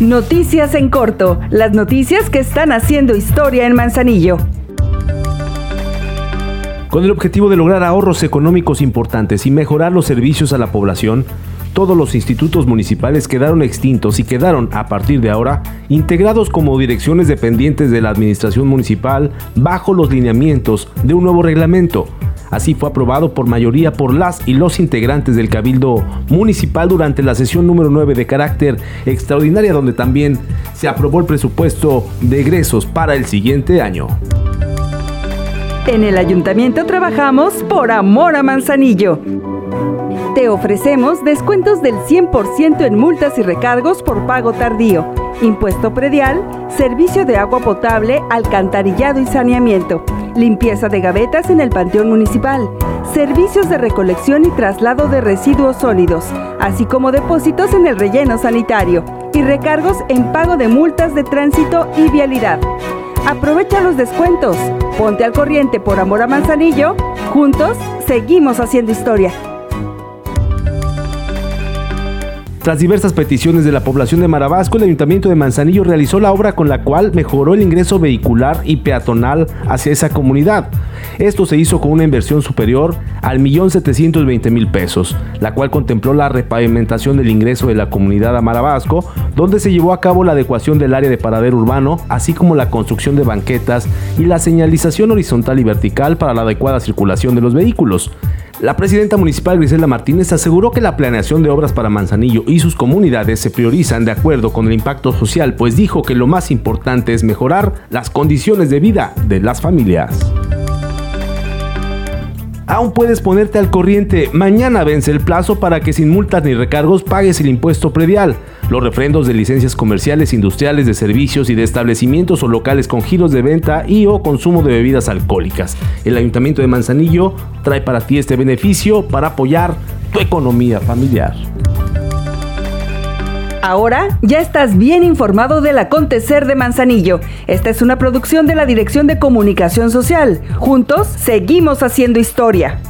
Noticias en corto, las noticias que están haciendo historia en Manzanillo. Con el objetivo de lograr ahorros económicos importantes y mejorar los servicios a la población, todos los institutos municipales quedaron extintos y quedaron, a partir de ahora, integrados como direcciones dependientes de la administración municipal bajo los lineamientos de un nuevo reglamento. Así fue aprobado por mayoría por las y los integrantes del Cabildo Municipal durante la sesión número 9 de carácter extraordinaria donde también se aprobó el presupuesto de egresos para el siguiente año. En el ayuntamiento trabajamos por amor a Manzanillo. Te ofrecemos descuentos del 100% en multas y recargos por pago tardío, impuesto predial, servicio de agua potable, alcantarillado y saneamiento, limpieza de gavetas en el Panteón Municipal, servicios de recolección y traslado de residuos sólidos, así como depósitos en el relleno sanitario y recargos en pago de multas de tránsito y vialidad. Aprovecha los descuentos. Ponte al corriente por amor a Manzanillo. Juntos seguimos haciendo historia. Tras diversas peticiones de la población de Marabasco, el Ayuntamiento de Manzanillo realizó la obra con la cual mejoró el ingreso vehicular y peatonal hacia esa comunidad. Esto se hizo con una inversión superior al 1.720.000 pesos, la cual contempló la repavimentación del ingreso de la comunidad a Marabasco, donde se llevó a cabo la adecuación del área de paradero urbano, así como la construcción de banquetas y la señalización horizontal y vertical para la adecuada circulación de los vehículos. La presidenta municipal Grisela Martínez aseguró que la planeación de obras para Manzanillo y sus comunidades se priorizan de acuerdo con el impacto social, pues dijo que lo más importante es mejorar las condiciones de vida de las familias. Aún puedes ponerte al corriente. Mañana vence el plazo para que sin multas ni recargos pagues el impuesto predial. Los refrendos de licencias comerciales, industriales, de servicios y de establecimientos o locales con giros de venta y o consumo de bebidas alcohólicas. El Ayuntamiento de Manzanillo trae para ti este beneficio para apoyar tu economía familiar. Ahora ya estás bien informado del acontecer de Manzanillo. Esta es una producción de la Dirección de Comunicación Social. Juntos seguimos haciendo historia.